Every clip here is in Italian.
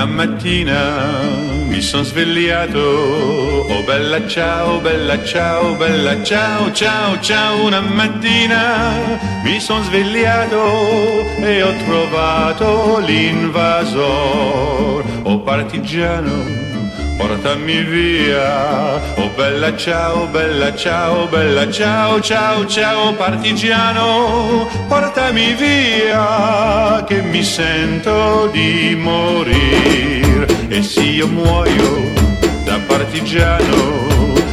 Una mattina mi son svegliato, oh bella ciao, bella ciao, bella ciao, ciao, ciao. Una mattina mi son svegliato e ho trovato l'invasor, oh partigiano portami via. Oh bella ciao, bella ciao, bella ciao, ciao, ciao partigiano, portami via che mi sento di morire. E se io muoio da partigiano,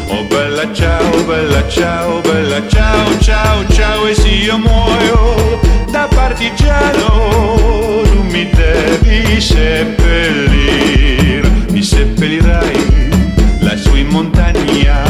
oh bella ciao, bella ciao, bella ciao, ciao, ciao, e se io muoio da partigiano, tu mi devi seppellire mi seppellirai lassù in montagna.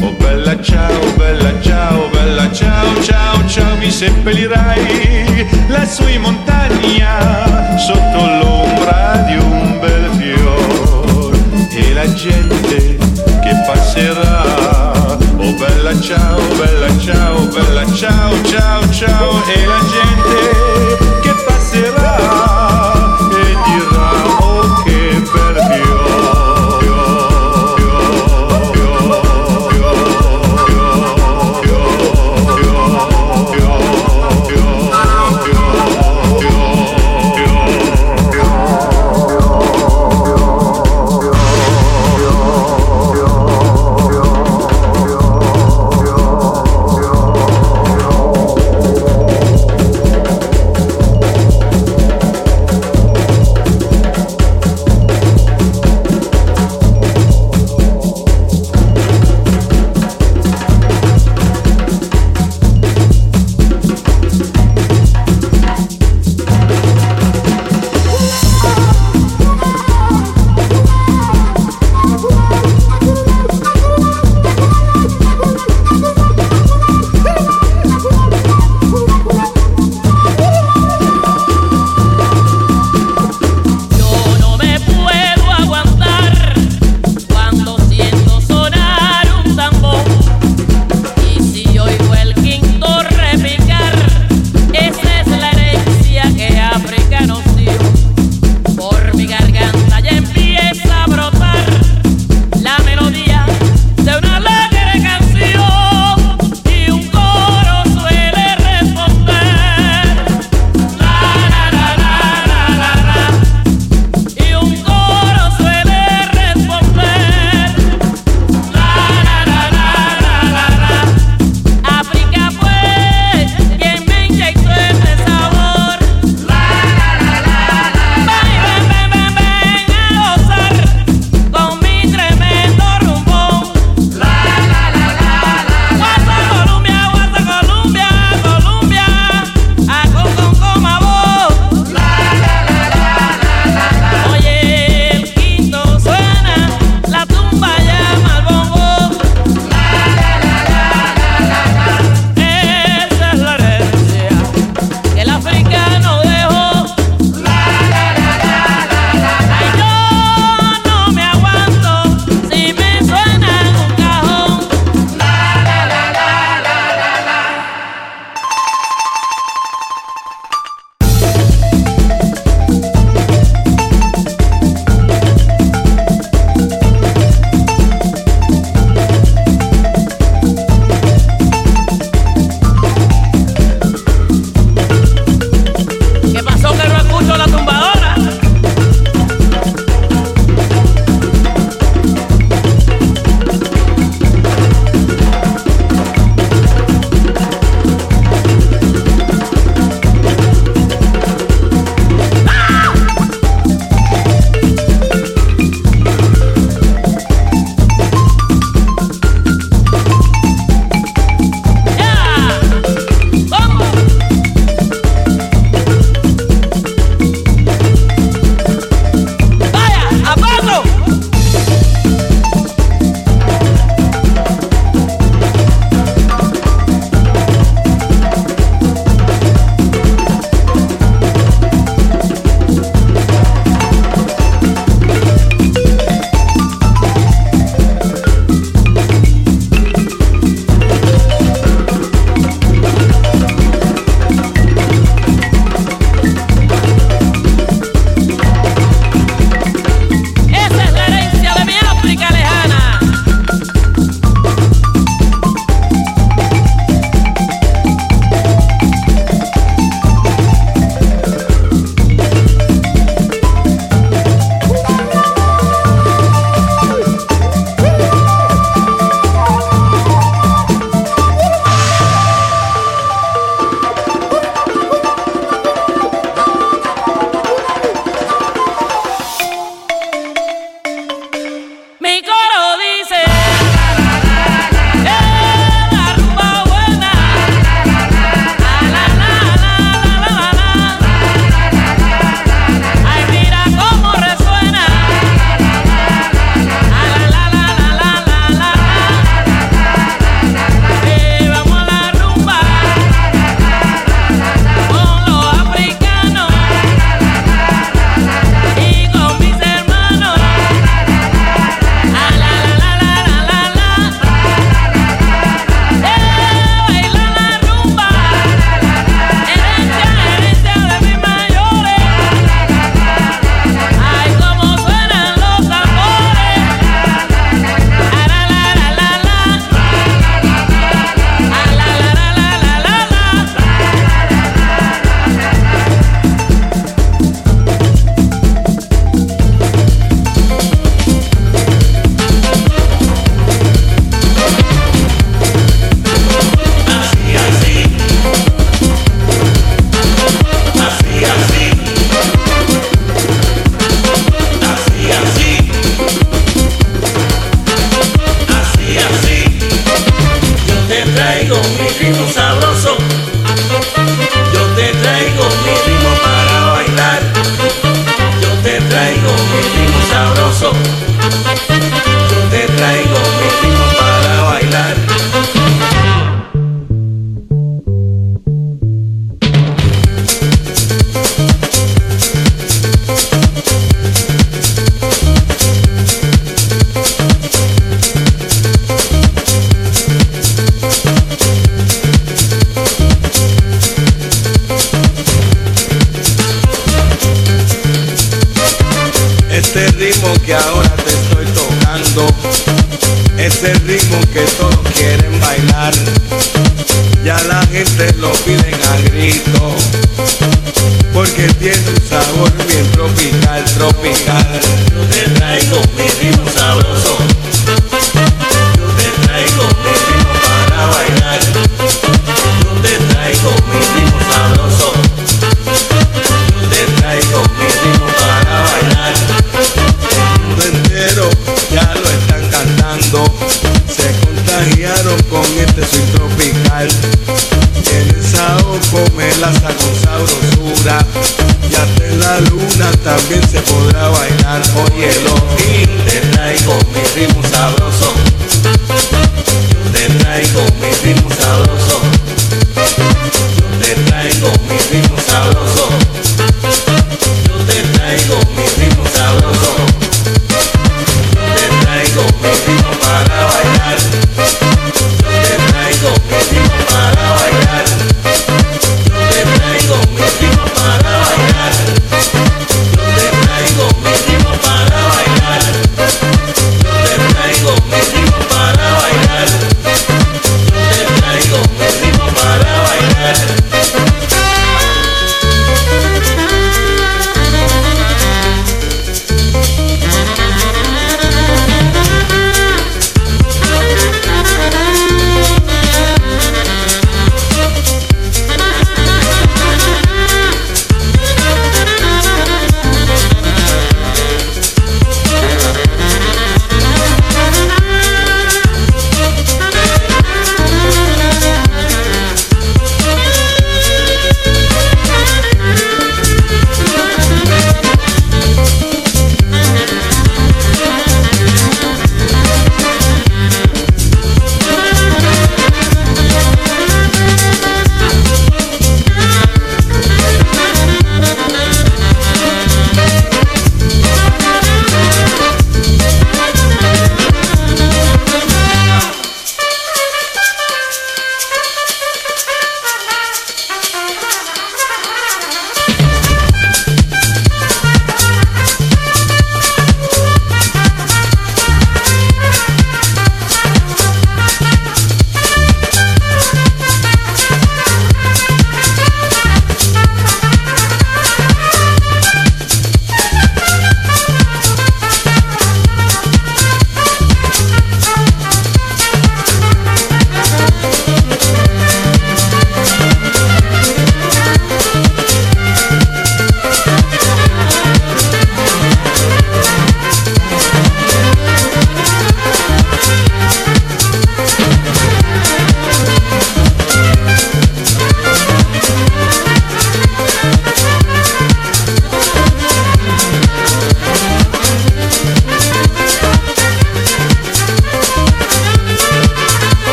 Oh bella ciao, bella ciao, bella ciao, ciao, ciao, mi seppellirai lassù in montagna sotto l'ombra di un bel fiore e la gente che passerà. Oh bella ciao, bella ciao, bella ciao, ciao, ciao e la gente che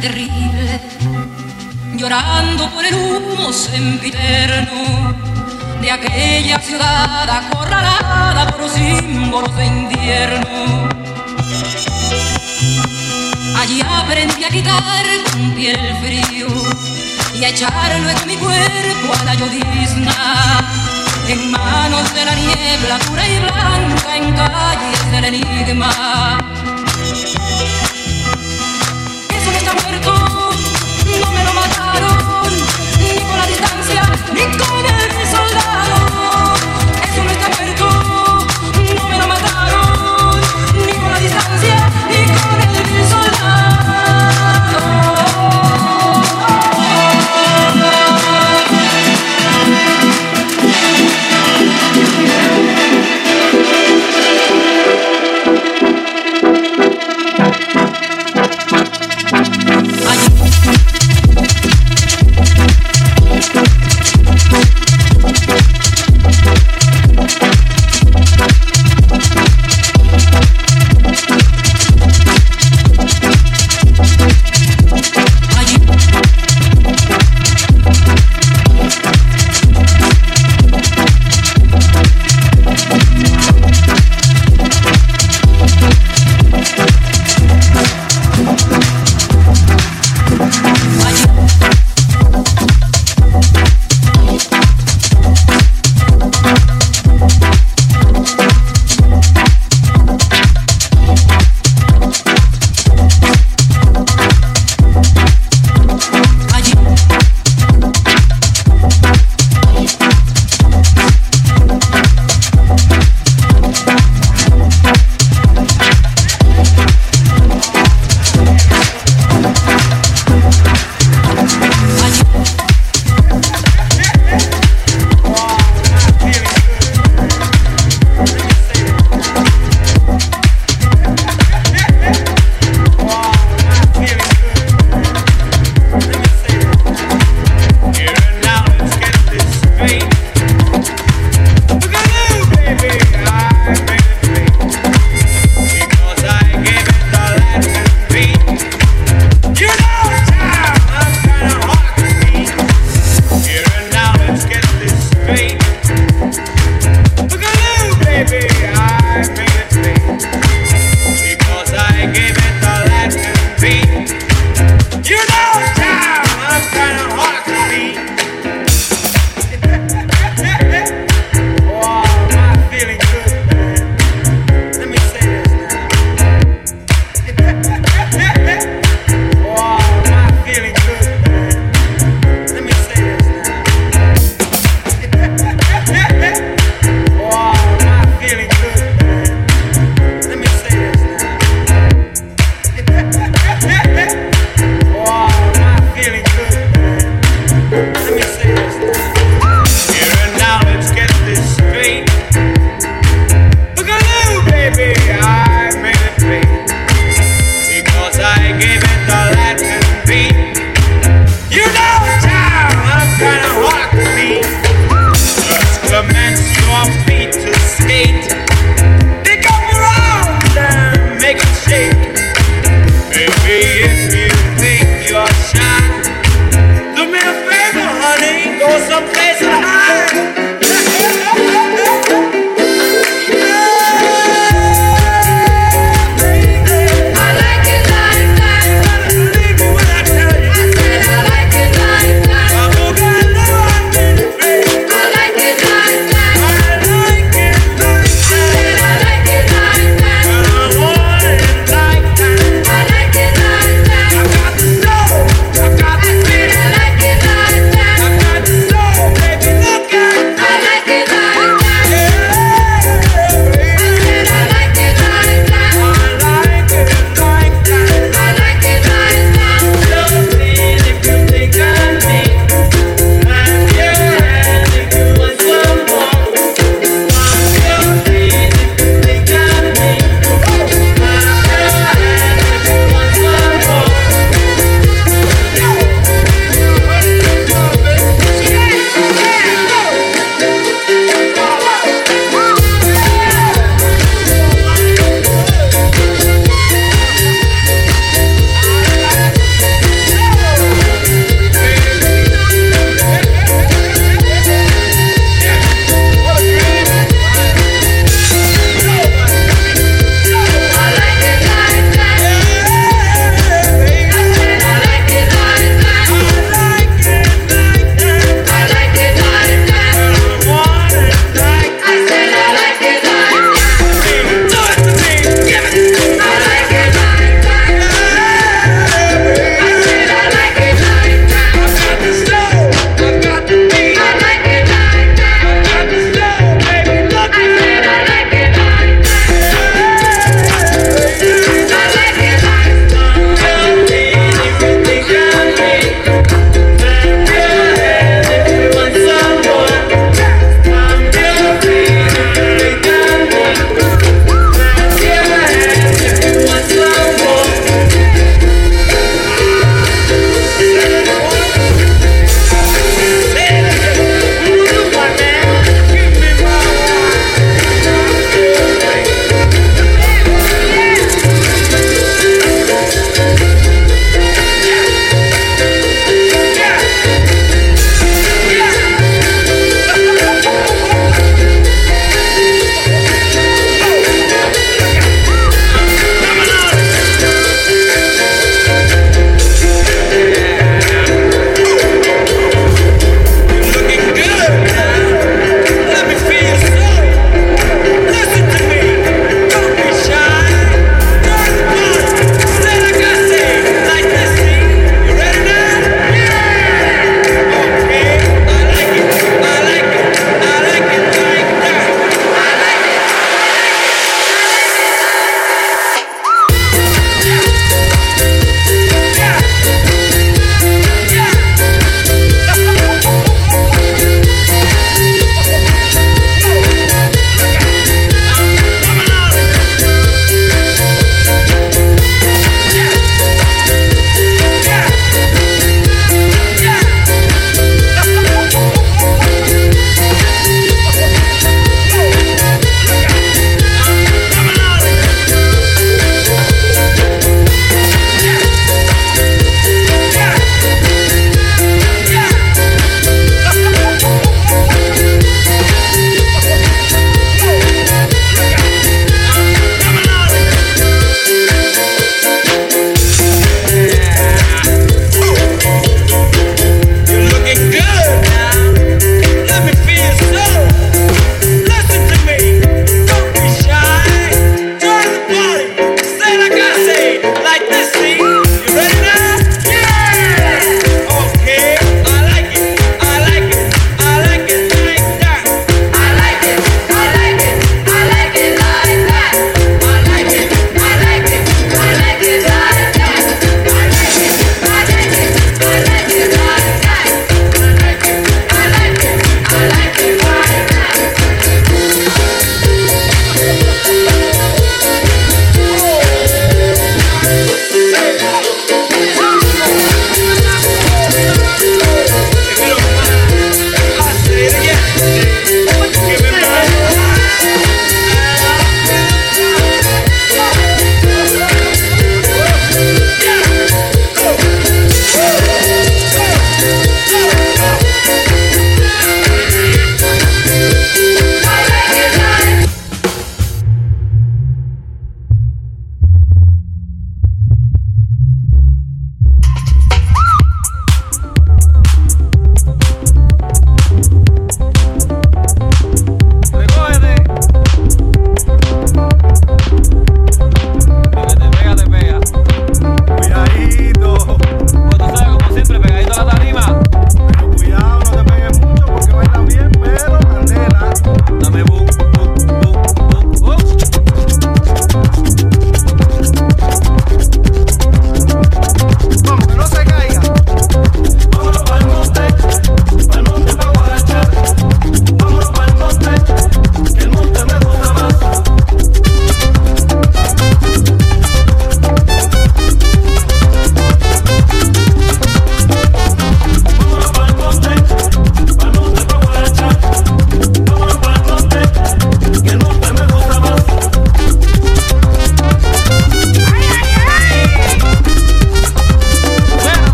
terrible, llorando por el humo sempiterno de aquella ciudad acorralada por símbolos de invierno. Allí aprendí a quitar con piel el frío y a echar luego mi cuerpo a la llovizna. En manos de la niebla dura y blanca, en calles del enigma. Nico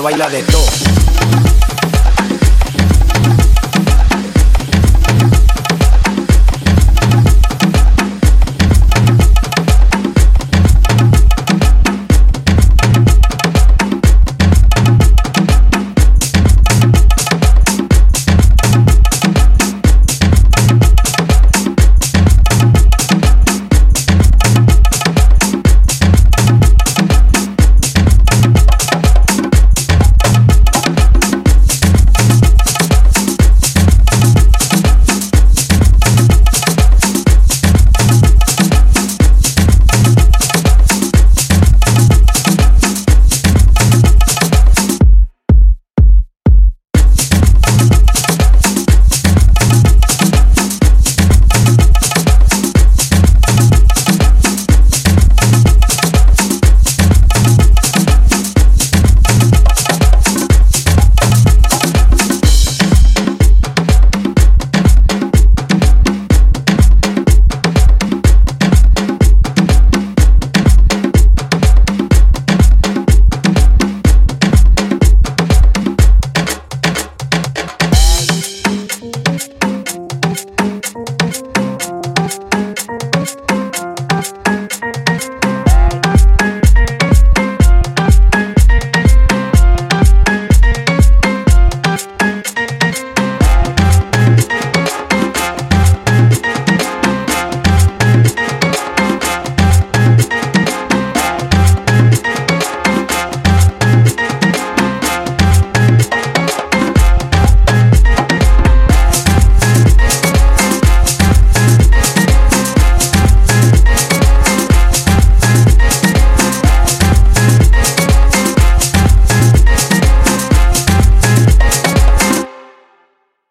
baila de todo.